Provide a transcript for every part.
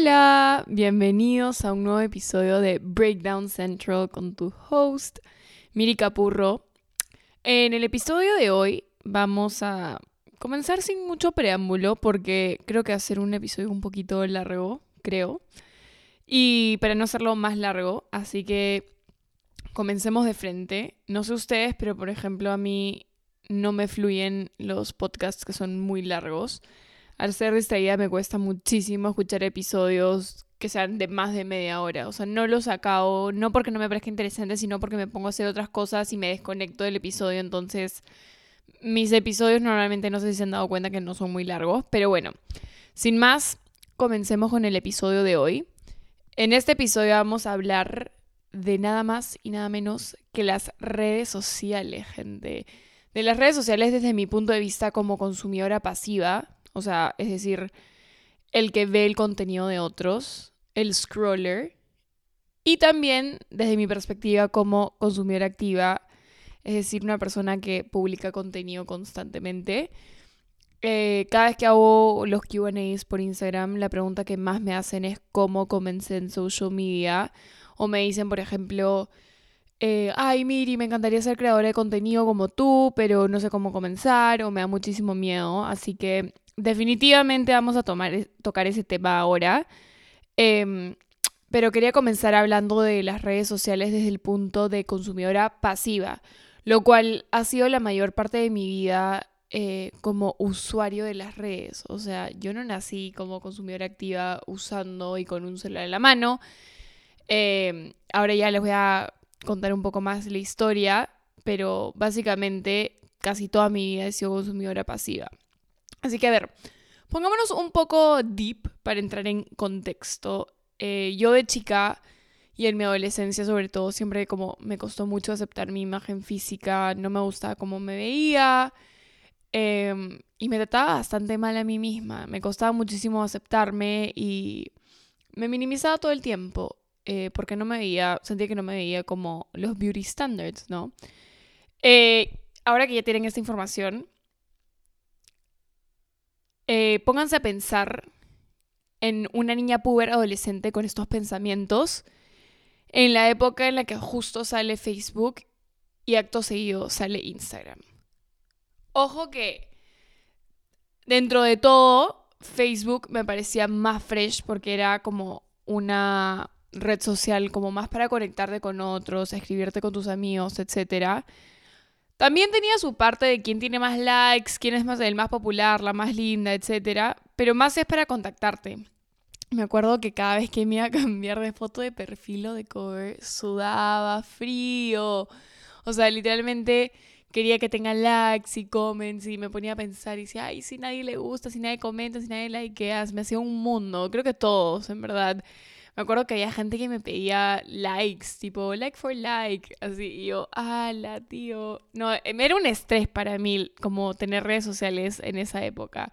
Hola, bienvenidos a un nuevo episodio de Breakdown Central con tu host, Miri Capurro. En el episodio de hoy vamos a comenzar sin mucho preámbulo porque creo que ser un episodio un poquito largo, creo. Y para no hacerlo más largo, así que comencemos de frente. No sé ustedes, pero por ejemplo a mí no me fluyen los podcasts que son muy largos. Al ser distraída me cuesta muchísimo escuchar episodios que sean de más de media hora. O sea, no los acabo, no porque no me parezca interesante, sino porque me pongo a hacer otras cosas y me desconecto del episodio. Entonces, mis episodios normalmente no sé si se han dado cuenta que no son muy largos. Pero bueno, sin más, comencemos con el episodio de hoy. En este episodio vamos a hablar de nada más y nada menos que las redes sociales, gente. De las redes sociales desde mi punto de vista como consumidora pasiva, o sea, es decir, el que ve el contenido de otros, el scroller, y también desde mi perspectiva como consumidora activa, es decir, una persona que publica contenido constantemente. Eh, cada vez que hago los QAs por Instagram, la pregunta que más me hacen es cómo comencé en social media. O me dicen, por ejemplo, eh, ay, Miri, me encantaría ser creadora de contenido como tú, pero no sé cómo comenzar o me da muchísimo miedo. Así que definitivamente vamos a tomar, e, tocar ese tema ahora. Em, pero quería comenzar hablando de las redes sociales desde el punto de consumidora pasiva, lo cual ha sido la mayor parte de mi vida eh, como usuario de las redes. O sea, yo no nací como consumidora activa usando y con un celular en la mano. Em, ahora ya les voy a contar un poco más la historia, pero básicamente casi toda mi vida he sido consumidora pasiva. Así que a ver, pongámonos un poco deep para entrar en contexto. Eh, yo de chica y en mi adolescencia sobre todo siempre como me costó mucho aceptar mi imagen física, no me gustaba cómo me veía em, y me trataba bastante mal a mí misma, me costaba muchísimo aceptarme y me minimizaba todo el tiempo eh, porque no me veía, sentía que no me veía como los beauty standards, ¿no? Eh, ahora que ya tienen esta información, eh, pónganse a pensar en una niña puber adolescente con estos pensamientos en la época en la que justo sale Facebook y acto seguido sale Instagram. Ojo que dentro de todo Facebook me parecía más fresh porque era como una red social como más para conectarte con otros, escribirte con tus amigos, etcétera. También tenía su parte de quién tiene más likes, quién es más el más popular, la más linda, etc. Pero más es para contactarte. Me acuerdo que cada vez que me iba a cambiar de foto de perfil o de cover, sudaba frío. O sea, literalmente quería que tenga likes y comments y me ponía a pensar y decía, ay, si nadie le gusta, si nadie comenta, si nadie likeas, me hacía un mundo. Creo que todos, en verdad. Me acuerdo que había gente que me pedía likes, tipo like for like, así, y yo, ala, tío. No, em, era un estrés para mí como tener redes sociales en esa época.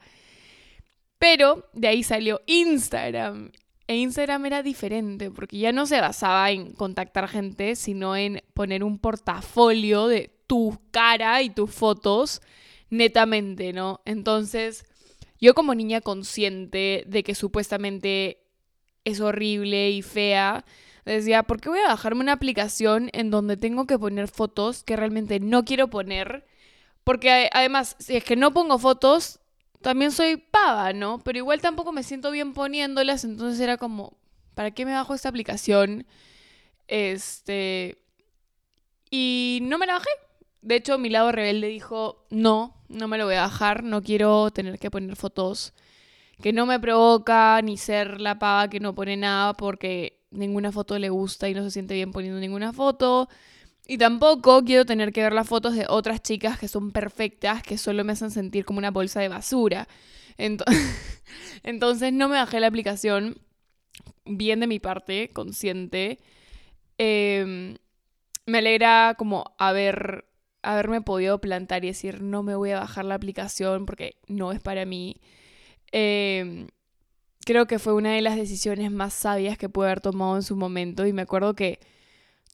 Pero de ahí salió Instagram. E Instagram era diferente porque ya no se basaba en contactar gente, sino en poner un portafolio de tu cara y tus fotos netamente, ¿no? Entonces, yo como niña consciente de que supuestamente es horrible y fea, decía, ¿por qué voy a bajarme una aplicación en donde tengo que poner fotos que realmente no quiero poner? Porque además, si es que no pongo fotos, también soy pava, ¿no? Pero igual tampoco me siento bien poniéndolas, entonces era como, ¿para qué me bajo esta aplicación? Este... Y no me la bajé. De hecho, mi lado rebelde dijo, no, no me lo voy a bajar, no quiero tener que poner fotos que no me provoca ni ser la pava que no pone nada porque ninguna foto le gusta y no se siente bien poniendo ninguna foto. Y tampoco quiero tener que ver las fotos de otras chicas que son perfectas, que solo me hacen sentir como una bolsa de basura. Entonces no me bajé la aplicación, bien de mi parte, consciente. Em, me alegra como haber, haberme podido plantar y decir no me voy a bajar la aplicación porque no es para mí. Em, creo que fue una de las decisiones más sabias que pude haber tomado en su momento y me acuerdo que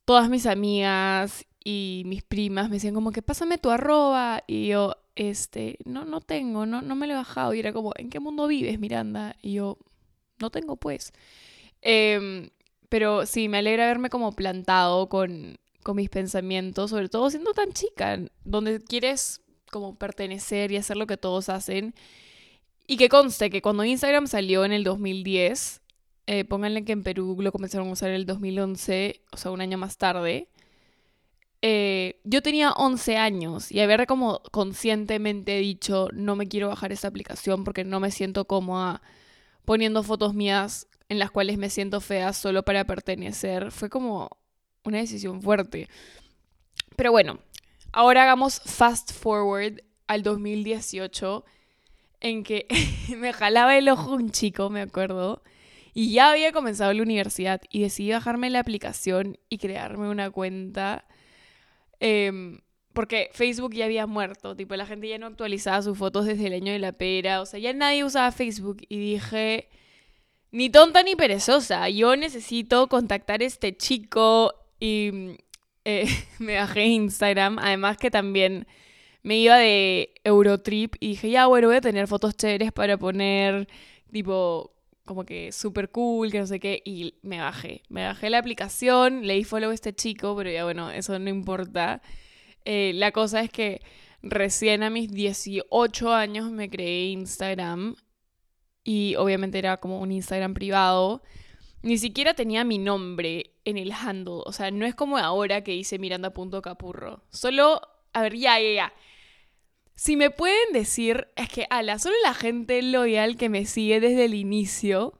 todas mis amigas y mis primas me decían como que pásame tu arroba y yo, este, no, no tengo, no, no me lo he bajado y era como, ¿en qué mundo vives, Miranda? Y yo, no tengo pues. Em, pero sí, me alegra haberme como plantado con, con mis pensamientos, sobre todo siendo tan chica, donde quieres como pertenecer y hacer lo que todos hacen. Y que conste que cuando Instagram salió en el 2010, eh, pónganle que en Perú lo comenzaron a usar en el 2011, o sea, un año más tarde. Eh, yo tenía 11 años y haber como conscientemente dicho, no me quiero bajar esta aplicación porque no me siento cómoda poniendo fotos mías en las cuales me siento fea solo para pertenecer, fue como una decisión fuerte. Pero bueno, ahora hagamos fast forward al 2018 en que me jalaba el ojo un chico, me acuerdo, y ya había comenzado la universidad y decidí bajarme la aplicación y crearme una cuenta. Em, porque Facebook ya había muerto, tipo la gente ya no actualizaba sus fotos desde el año de la pera, o sea, ya nadie usaba Facebook y dije, ni tonta ni perezosa, yo necesito contactar a este chico y eh, me bajé Instagram, además que también me iba de Eurotrip y dije, ya, bueno, voy a tener fotos chéveres para poner, tipo, como que súper cool, que no sé qué, y me bajé. Me bajé la aplicación, le di follow a este chico, pero ya, bueno, eso no importa. Eh, la cosa es que recién a mis 18 años me creé Instagram y obviamente era como un Instagram privado. Ni siquiera tenía mi nombre en el handle, o sea, no es como ahora que hice miranda.capurro. Solo, a ver, ya, ya, ya. Si me pueden decir, es que, ala, solo la gente loyal que me sigue desde el inicio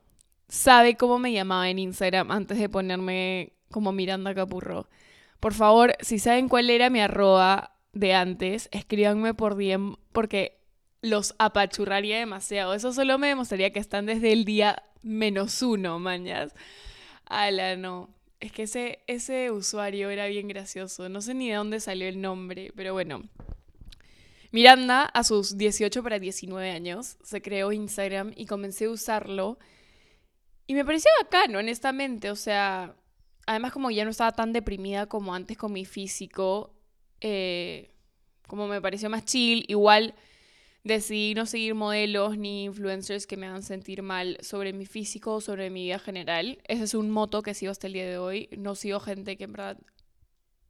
sabe cómo me llamaba en Instagram antes de ponerme como Miranda Capurro. Por favor, si saben cuál era mi arroba de antes, escríbanme por DM porque los apachurraría demasiado. Eso solo me demostraría que están desde el día menos uno, mañas. Ala, no. Es que ese, ese usuario era bien gracioso. No sé ni de dónde salió el nombre, pero bueno. Miranda, a sus 18 para 19 años, se creó Instagram y comencé a usarlo. Y me parecía bacano, honestamente. O sea, además como ya no estaba tan deprimida como antes con mi físico, eh, como me pareció más chill, igual decidí no seguir modelos ni influencers que me hagan sentir mal sobre mi físico o sobre mi vida general. Ese es un moto que sigo hasta el día de hoy. No sigo gente que en verdad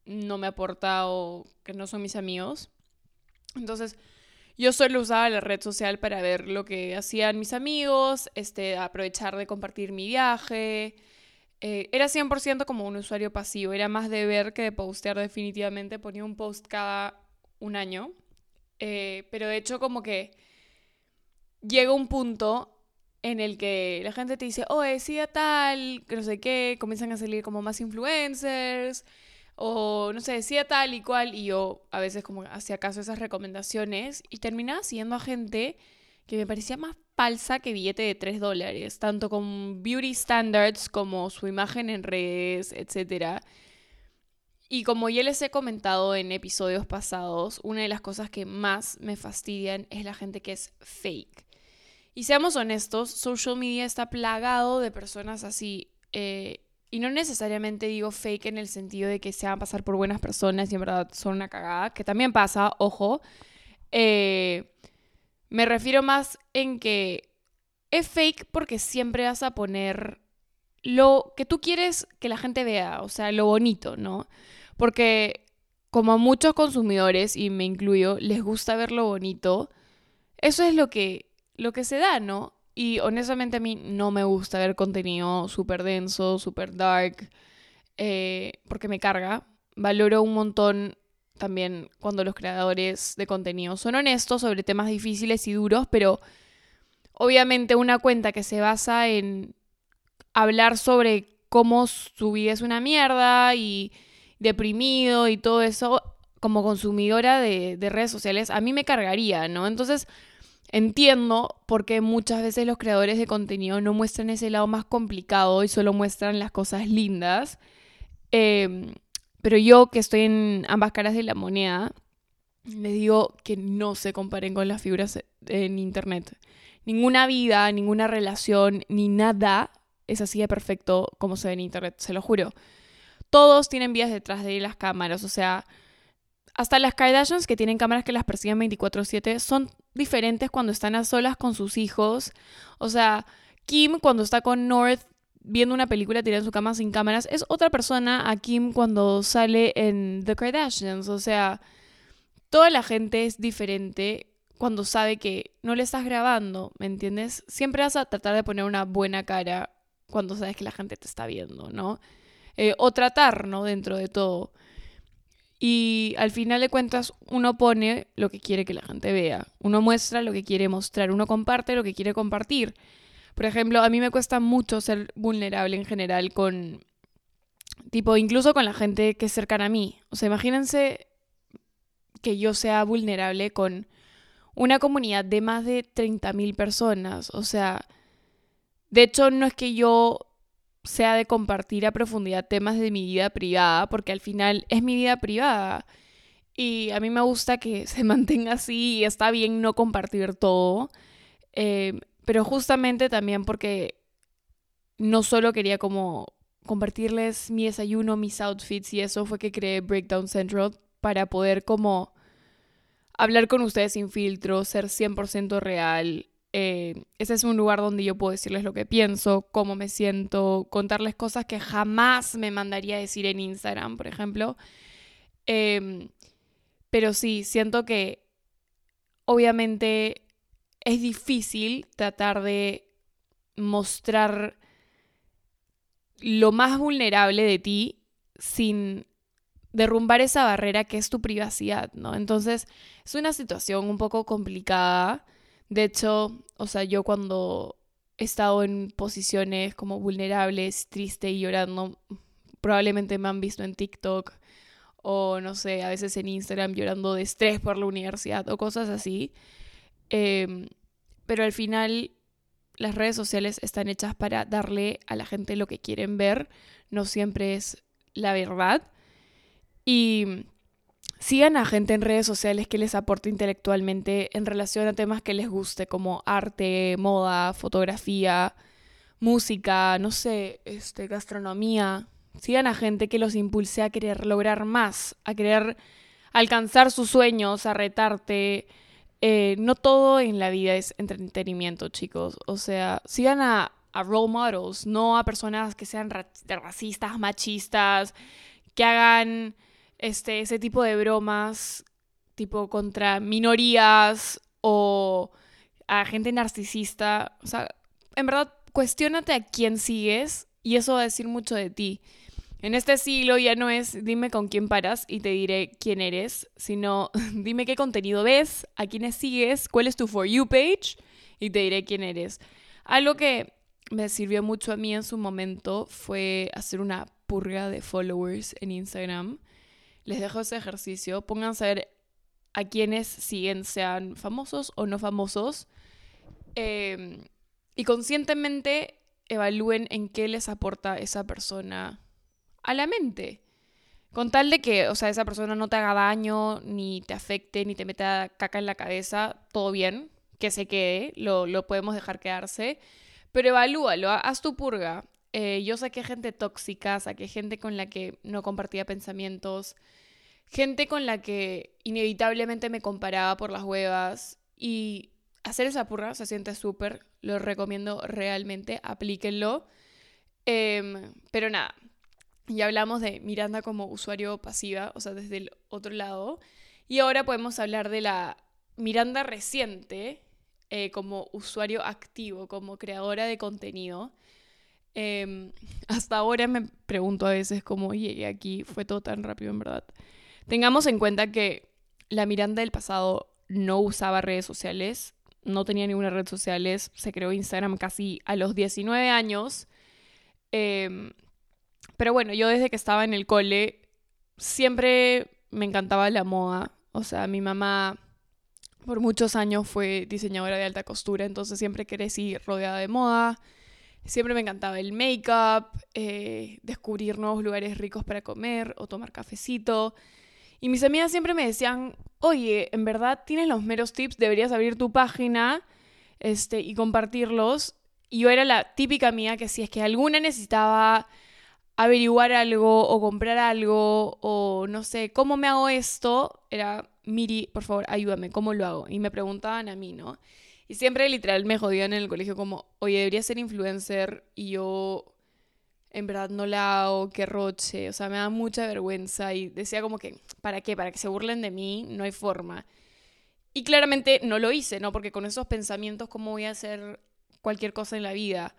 no me aporta o que no son mis amigos. Entonces, yo solo usaba la red social para ver lo que hacían mis amigos, este, aprovechar de compartir mi viaje. Eh, era 100% como un usuario pasivo, era más de ver que de postear definitivamente. Ponía un post cada un año. Eh, pero de hecho como que llega un punto en el que la gente te dice, oh, decía tal, que no sé qué, comienzan a salir como más influencers, o no sé, decía tal y cual, y yo a veces como hacía caso a esas recomendaciones y terminaba siguiendo a gente que me parecía más falsa que billete de 3 dólares, tanto con beauty standards como su imagen en redes, etc. Y como ya les he comentado en episodios pasados, una de las cosas que más me fastidian es la gente que es fake. Y seamos honestos, social media está plagado de personas así. Eh, y no necesariamente digo fake en el sentido de que se van a pasar por buenas personas y en verdad son una cagada, que también pasa, ojo. Eh, me refiero más en que es fake porque siempre vas a poner lo que tú quieres que la gente vea, o sea, lo bonito, ¿no? Porque como a muchos consumidores, y me incluyo, les gusta ver lo bonito, eso es lo que, lo que se da, ¿no? Y honestamente a mí no me gusta ver contenido súper denso, súper dark, eh, porque me carga. Valoro un montón también cuando los creadores de contenido son honestos sobre temas difíciles y duros, pero obviamente una cuenta que se basa en hablar sobre cómo su vida es una mierda y deprimido y todo eso, como consumidora de, de redes sociales, a mí me cargaría, ¿no? Entonces Entiendo por qué muchas veces los creadores de contenido no muestran ese lado más complicado y solo muestran las cosas lindas. Em, pero yo que estoy en ambas caras de la moneda, les digo que no se comparen con las figuras en Internet. Ninguna vida, ninguna relación, ni nada es así de perfecto como se ve en Internet, se lo juro. Todos tienen vidas detrás de las cámaras, o sea, hasta las Kardashians que tienen cámaras que las persiguen 24/7 son diferentes cuando están a solas con sus hijos. O sea, Kim cuando está con North viendo una película tirada en su cama sin cámaras es otra persona a Kim cuando sale en The Kardashians. O sea, toda la gente es diferente cuando sabe que no le estás grabando, ¿me entiendes? Siempre vas a tratar de poner una buena cara cuando sabes que la gente te está viendo, ¿no? Eh, o tratar, ¿no? Dentro de todo. Y al final de cuentas, uno pone lo que quiere que la gente vea. Uno muestra lo que quiere mostrar. Uno comparte lo que quiere compartir. Por ejemplo, a mí me cuesta mucho ser vulnerable en general con, tipo, incluso con la gente que es cercana a mí. O sea, imagínense que yo sea vulnerable con una comunidad de más de 30.000 personas. O sea, de hecho no es que yo sea de compartir a profundidad temas de mi vida privada, porque al final es mi vida privada. Y a mí me gusta que se mantenga así y está bien no compartir todo. Eh, pero justamente también porque no solo quería como compartirles mi desayuno, mis outfits y eso fue que creé Breakdown Central para poder como hablar con ustedes sin filtro, ser 100% real. Eh, ese es un lugar donde yo puedo decirles lo que pienso, cómo me siento, contarles cosas que jamás me mandaría decir en Instagram, por ejemplo. Em, pero sí, siento que obviamente es difícil tratar de mostrar lo más vulnerable de ti sin derrumbar esa barrera que es tu privacidad, ¿no? Entonces, es una situación un poco complicada. De hecho, o sea, yo cuando he estado en posiciones como vulnerables, triste y llorando, probablemente me han visto en TikTok o no sé, a veces en Instagram llorando de estrés por la universidad o cosas así. Em, pero al final las redes sociales están hechas para darle a la gente lo que quieren ver, no siempre es la verdad. Y sigan a gente en redes sociales que les aporte intelectualmente en relación a temas que les guste, como arte, moda, fotografía, música, no sé, este, gastronomía. Sigan a gente que los impulse a querer lograr más, a querer alcanzar sus sueños, a retarte. Eh, no todo en la vida es entretenimiento, chicos. O sea, sigan a, a role models, no a personas que sean racistas, machistas, que hagan este, ese tipo de bromas, tipo contra minorías o a gente narcisista. O sea, en verdad, cuestionate a quién sigues y eso va a decir mucho de ti. En este siglo ya no es dime con quién paras y te diré quién eres, sino dime qué contenido ves, a quiénes sigues, cuál es tu For You page y te diré quién eres. Algo que me sirvió mucho a mí en su momento fue hacer una purga de followers en Instagram les dejo ese ejercicio. Pónganse a ver a quienes siguen, sean famosos o no famosos. Em, y conscientemente evalúen en qué les aporta esa persona a la mente. Con tal de que, o sea, esa persona no te haga daño, ni te afecte, ni te meta caca en la cabeza, todo bien, que se quede, lo, lo podemos dejar quedarse. Pero evalúalo, haz tu purga. Eh, yo saqué gente tóxica, saqué gente con la que no compartía pensamientos, gente con la que inevitablemente me comparaba por las huevas y hacer esa purra se siente súper, lo recomiendo realmente, aplíquenlo. Em, pero nada, ya hablamos de Miranda como usuario pasiva, o sea, desde el otro lado. Y ahora podemos hablar de la Miranda reciente eh, como usuario activo, como creadora de contenido. Em, hasta ahora me pregunto a veces cómo llegué aquí, fue todo tan rápido en verdad. Tengamos en cuenta que la Miranda del pasado no usaba redes sociales, no tenía ninguna red sociales, se creó Instagram casi a los 19 años. Em, pero bueno, yo desde que estaba en el cole siempre me encantaba la moda. O sea, mi mamá por muchos años fue diseñadora de alta costura, entonces siempre crecí rodeada de moda. Siempre me encantaba el make-up, eh, descubrir nuevos lugares ricos para comer o tomar cafecito. Y mis amigas siempre me decían, oye, en verdad tienes los meros tips, deberías abrir tu página este, y compartirlos. Y yo era la típica mía que si es que alguna necesitaba averiguar algo o comprar algo o no sé, ¿cómo me hago esto? Era, Miri, por favor, ayúdame, ¿cómo lo hago? Y me preguntaban a mí, ¿no? Y siempre literal me jodían en el colegio como, oye, debería ser influencer y yo en verdad no la hago, qué roche, o sea, me da mucha vergüenza y decía como que, ¿para qué? Para que se burlen de mí, no hay forma. Y claramente no lo hice, ¿no? Porque con esos pensamientos, ¿cómo voy a hacer cualquier cosa en la vida?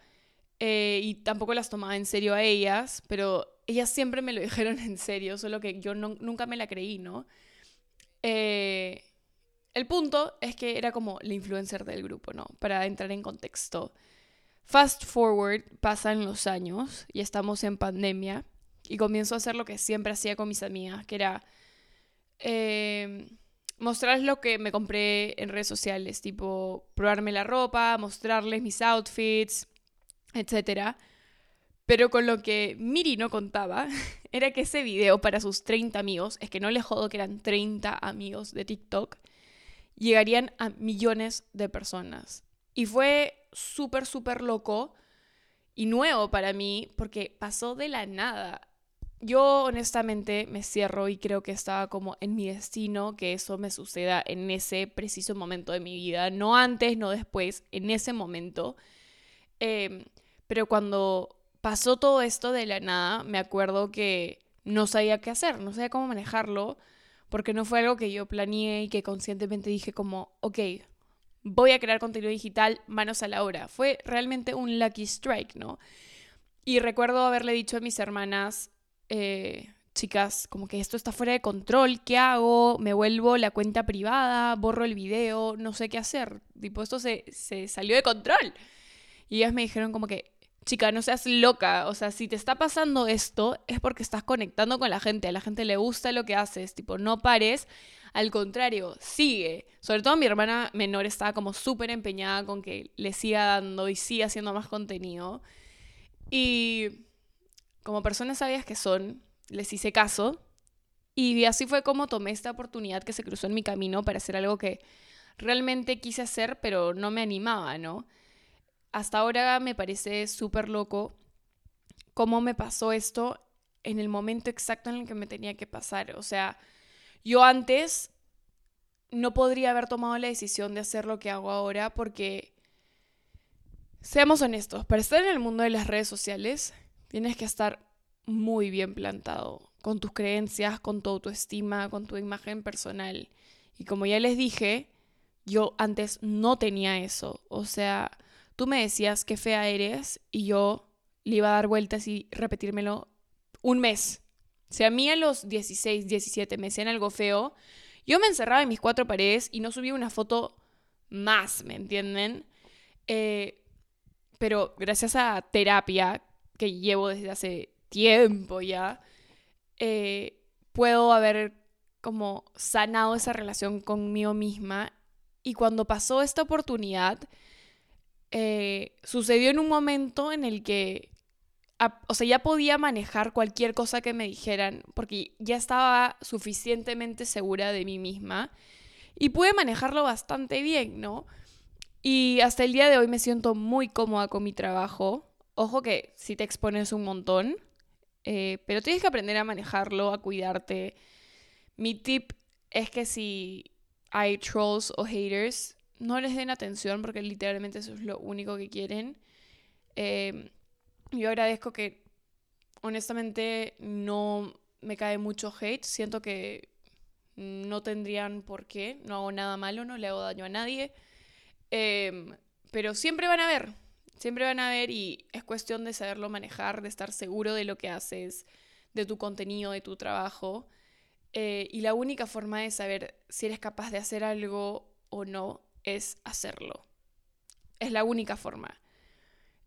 Eh, y tampoco las tomaba en serio a ellas, pero ellas siempre me lo dijeron en serio, solo que yo nunca me la creí, ¿no? Eh, el punto es que era como la influencer del grupo, ¿no? Para entrar en contexto. Fast forward, pasan los años y estamos en pandemia y comienzo a hacer lo que siempre hacía con mis amigas, que era eh, mostrarles lo que me compré en redes sociales, tipo probarme la ropa, mostrarles mis outfits, etc. Pero con lo que Miri no contaba era que ese video para sus 30 amigos, es que no le jodo que eran 30 amigos de TikTok, llegarían a millones de personas. Y fue súper, súper loco y nuevo para mí porque pasó de la nada. Yo honestamente me cierro y creo que estaba como en mi destino que eso me suceda en ese preciso momento de mi vida, no antes, no después, en ese momento. Em, pero cuando pasó todo esto de la nada, me acuerdo que no sabía qué hacer, no sabía cómo manejarlo, porque no fue algo que yo planeé y que conscientemente dije como, ok, voy a crear contenido digital, manos a la obra. Fue realmente un lucky strike, ¿no? Y recuerdo haberle dicho a mis hermanas, eh, chicas, como que esto está fuera de control, ¿qué hago? ¿Me vuelvo la cuenta privada? ¿Borro el video? No sé qué hacer. Tipo, esto se, se salió de control. Y ellas me dijeron como que, chica, no seas loca. O sea, si te está pasando esto, es porque estás conectando con la gente. A la gente le gusta lo que haces. Tipo, no pares. Al contrario, sigue. Sobre todo mi hermana menor estaba como súper empeñada con que le siga dando y siga haciendo más contenido. Y como personas sabias que son, les hice caso. Y así fue como tomé esta oportunidad que se cruzó en mi camino para hacer algo que realmente quise hacer, pero no me animaba, ¿no? Hasta ahora me parece súper loco cómo me pasó esto en el momento exacto en el que me tenía que pasar. O sea, yo antes no podría haber tomado la decisión de hacer lo que hago ahora porque, seamos honestos, para estar en el mundo de las redes sociales tienes que estar muy bien plantado con tus creencias, con tu autoestima, con tu imagen personal. Y como ya les dije, yo antes no tenía eso. O sea, tú me decías qué fea eres y yo le iba a dar vueltas y repetírmelo un mes. Si a mí a los 16, 17 me decían algo feo, yo me encerraba en mis cuatro paredes y no subía una foto más, ¿me entienden? Eh, pero gracias a terapia que llevo desde hace tiempo ya, eh, puedo haber como sanado esa relación conmigo misma. Y cuando pasó esta oportunidad, eh, sucedió en un momento en el que, o sea, ya podía manejar cualquier cosa que me dijeran, porque ya estaba suficientemente segura de mí misma y pude manejarlo bastante bien, ¿no? Y hasta el día de hoy me siento muy cómoda con mi trabajo. Ojo que si te expones un montón, eh, pero tienes que aprender a manejarlo, a cuidarte. Mi tip es que si hay trolls o haters, no les den atención porque literalmente eso es lo único que quieren. Em, yo agradezco que honestamente no me cae mucho hate. Siento que no tendrían por qué. No hago nada malo, no le hago daño a nadie. Em, pero siempre van a ver. Siempre van a ver y es cuestión de saberlo manejar, de estar seguro de lo que haces, de tu contenido, de tu trabajo. Eh, y la única forma de saber si eres capaz de hacer algo o no es hacerlo. Es la única forma.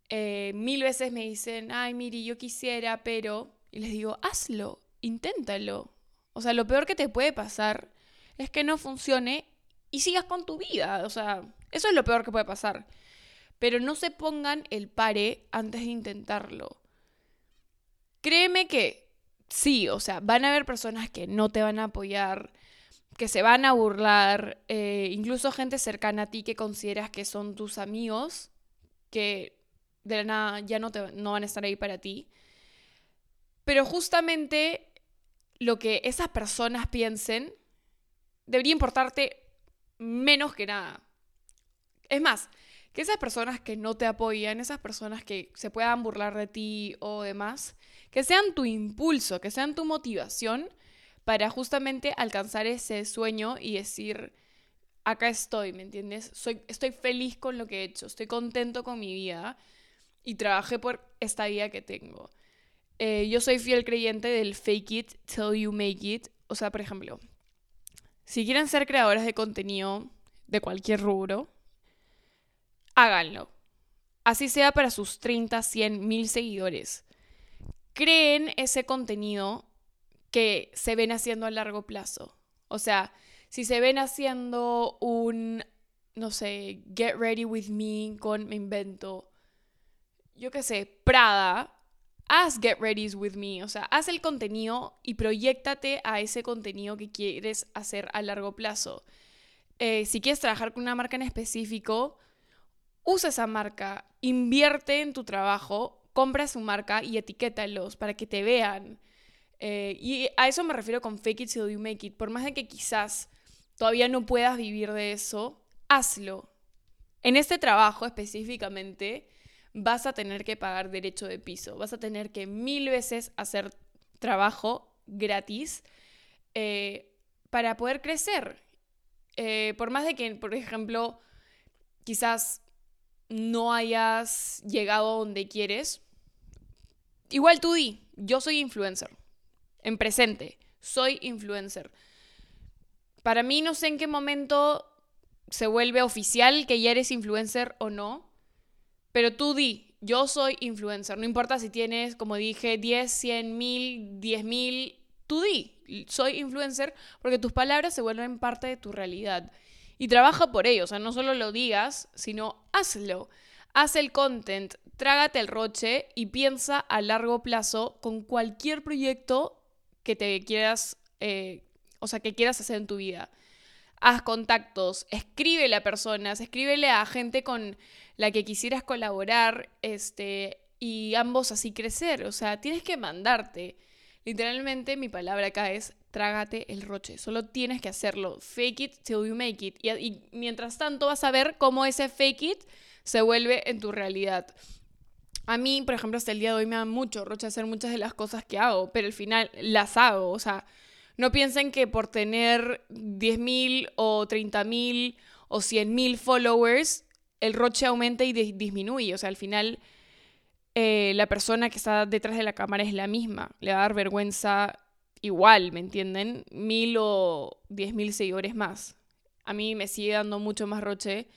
Eh, mil veces me dicen, ay, Miri, yo quisiera, pero... Y les digo, hazlo, inténtalo. O sea, lo peor que te puede pasar es que no funcione y sigas con tu vida. O sea, eso es lo peor que puede pasar. Pero no se pongan el pare antes de intentarlo. Créeme que sí, o sea, van a haber personas que no te van a apoyar, que se van a burlar, eh, incluso gente cercana a ti que consideras que son tus amigos, que de la nada ya no, te, no van a estar ahí para ti. Pero justamente lo que esas personas piensen debería importarte menos que nada. Es más, que esas personas que no te apoyan, esas personas que se puedan burlar de ti o demás, que sean tu impulso, que sean tu motivación para justamente alcanzar ese sueño y decir, acá estoy, ¿me entiendes? Soy, estoy feliz con lo que he hecho, estoy contento con mi vida y trabajé por esta vida que tengo. Eh, yo soy fiel creyente del fake it till you make it. O sea, por ejemplo, si quieren ser creadores de contenido de cualquier rubro, háganlo. Así sea para sus 30, 100, mil seguidores. Creen ese contenido que se ven haciendo a largo plazo. O sea, si se ven haciendo un, no sé, Get Ready With Me con, me invento, yo qué sé, Prada, haz Get Ready With Me, o sea, haz el contenido y proyectate a ese contenido que quieres hacer a largo plazo. Eh, si quieres trabajar con una marca en específico, usa esa marca, invierte en tu trabajo, compra su marca y etiquétalos para que te vean. Eh, y a eso me refiero con fake it till you make it. Por más de que quizás todavía no puedas vivir de eso, hazlo. En este trabajo específicamente vas a tener que pagar derecho de piso, vas a tener que mil veces hacer trabajo gratis eh, para poder crecer. Eh, por más de que, por ejemplo, quizás no hayas llegado donde quieres, igual tú di, yo soy influencer, en presente, soy influencer. Para mí no sé en qué momento se vuelve oficial que ya eres influencer o no, pero tú di, yo soy influencer, no importa si tienes, como dije, 10, 100 mil, 10 mil, tú di, soy influencer porque tus palabras se vuelven parte de tu realidad. Y trabaja por ello, o sea, no solo lo digas, sino hazlo. Haz el content, trágate el roche y piensa a largo plazo con cualquier proyecto que te quieras, eh, o sea, que quieras hacer en tu vida. Haz contactos, escríbele a personas, escríbele a gente con la que quisieras colaborar, este, y ambos así crecer. O sea, tienes que mandarte. Literalmente mi palabra acá es trágate el roche. Solo tienes que hacerlo. Fake it till you make it. Y, mientras tanto vas a ver cómo ese fake it se vuelve en tu realidad. A mí, por ejemplo, hasta el día de hoy me da mucho roche hacer muchas de las cosas que hago, pero al final las hago. O sea, no piensen que por tener 10.000 o 30.000 o 100.000 followers, el roche aumenta y disminuye. O sea, al final eh, la persona que está detrás de la cámara es la misma. Le va a dar vergüenza igual, ¿me entienden? Mil o diez mil seguidores más. A mí me sigue dando mucho más roche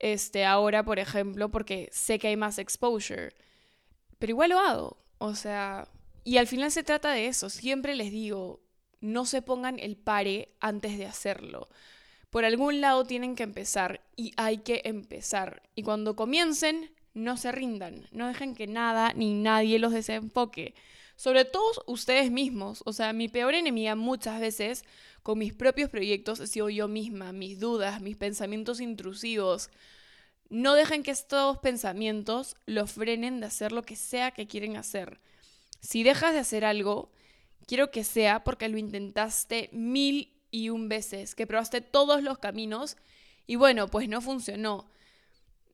este, ahora, por ejemplo, porque sé que hay más exposure. Pero igual lo hago. O sea, y al final se trata de eso. Siempre les digo, no se pongan el pare antes de hacerlo. Por algún lado tienen que empezar y hay que empezar. Y cuando comiencen, no se rindan, no dejen que nada ni nadie los desenfoque. Sobre todo ustedes mismos. O sea, mi peor enemiga muchas veces con mis propios proyectos he sido yo misma, mis dudas, mis pensamientos intrusivos. No dejen que estos pensamientos los frenen de hacer lo que sea que quieren hacer. Si dejas de hacer algo, quiero que sea porque lo intentaste mil y un veces, que probaste todos los caminos y bueno, pues no funcionó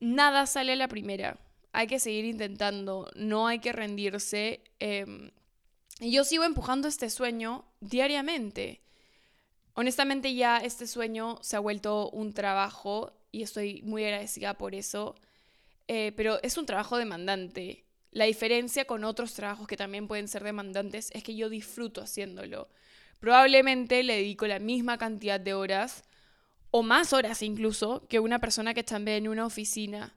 nada sale a la primera. Hay que seguir intentando, no hay que rendirse. Em, y yo sigo empujando este sueño diariamente. Honestamente ya este sueño se ha vuelto un trabajo y estoy muy agradecida por eso. Eh, pero es un trabajo demandante. La diferencia con otros trabajos que también pueden ser demandantes es que yo disfruto haciéndolo. Probablemente le dedico la misma cantidad de horas o más horas incluso que una persona que chambea en una oficina.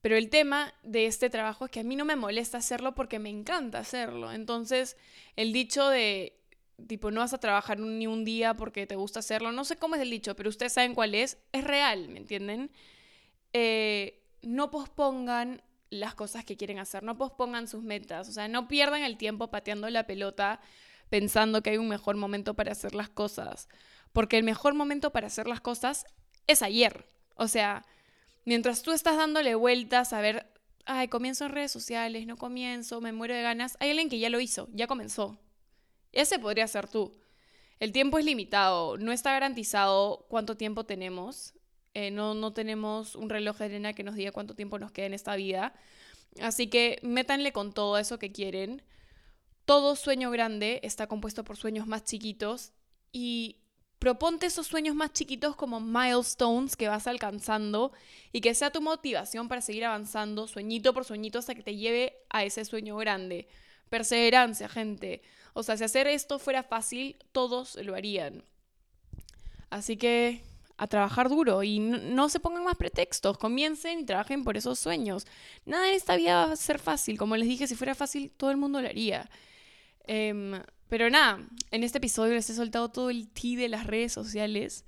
Pero el tema de este trabajo es que a mí no me molesta hacerlo porque me encanta hacerlo. Entonces, el dicho de tipo no vas a trabajar ni un día porque te gusta hacerlo, no sé cómo es el dicho, pero ustedes saben cuál es, es real, ¿me entienden? Eh, no pospongan las cosas que quieren hacer, no pospongan sus metas, o sea, no pierdan el tiempo pateando la pelota pensando que hay un mejor momento para hacer las cosas porque el mejor momento para hacer las cosas es ayer. O sea, mientras tú estás dándole vueltas a ver, ay, comienzo en redes sociales, no comienzo, me muero de ganas, hay alguien que ya lo hizo, ya comenzó. Ese podría ser tú. El tiempo es limitado, no está garantizado cuánto tiempo tenemos. Eh, no, no tenemos un reloj de arena que nos diga cuánto tiempo nos queda en esta vida. Así que métanle con todo eso que quieren. Todo sueño grande está compuesto por sueños más chiquitos y proponte esos sueños más chiquitos como milestones que vas alcanzando y que sea tu motivación para seguir avanzando sueñito por sueñito hasta que te lleve a ese sueño grande. Perseverancia, gente. O sea, si hacer esto fuera fácil, todos lo harían. Así que a trabajar duro y no, se pongan más pretextos, comiencen y trabajen por esos sueños. Nada en esta vida va a ser fácil, como les dije, si fuera fácil todo el mundo lo haría. Em, pero nada, en este episodio les he soltado todo el ti de las redes sociales.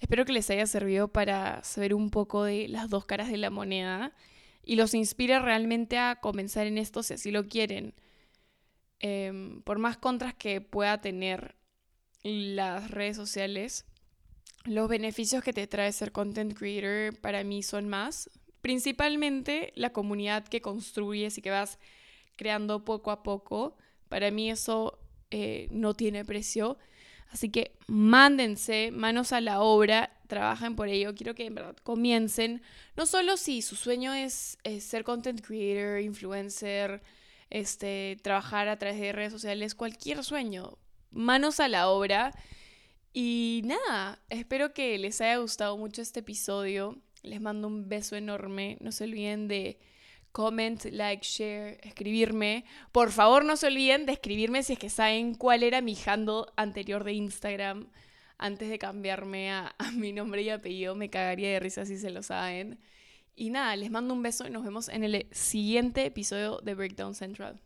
Espero que les haya servido para saber un poco de las dos caras de la moneda y los inspire realmente a comenzar en esto si así lo quieren. Em, por más contras que pueda tener las redes sociales, los beneficios que te trae ser content creator para mí son más. Principalmente la comunidad que construyes y que vas creando poco a poco. Para mí eso eh, no tiene precio. Así que mándense manos a la obra, trabajen por ello. Quiero que en verdad comiencen. No solo si su sueño es, es ser content creator, influencer, este, trabajar a través de redes sociales, cualquier sueño. Manos a la obra. Y nada, espero que les haya gustado mucho este episodio. Les mando un beso enorme. No se olviden de comment, like, share, escribirme. Por favor, no se olviden de escribirme si es que saben cuál era mi handle anterior de Instagram antes de cambiarme a, mi nombre y apellido. Me cagaría de risa si se lo saben. Y nada, les mando un beso y nos vemos en el siguiente episodio de Breakdown Central.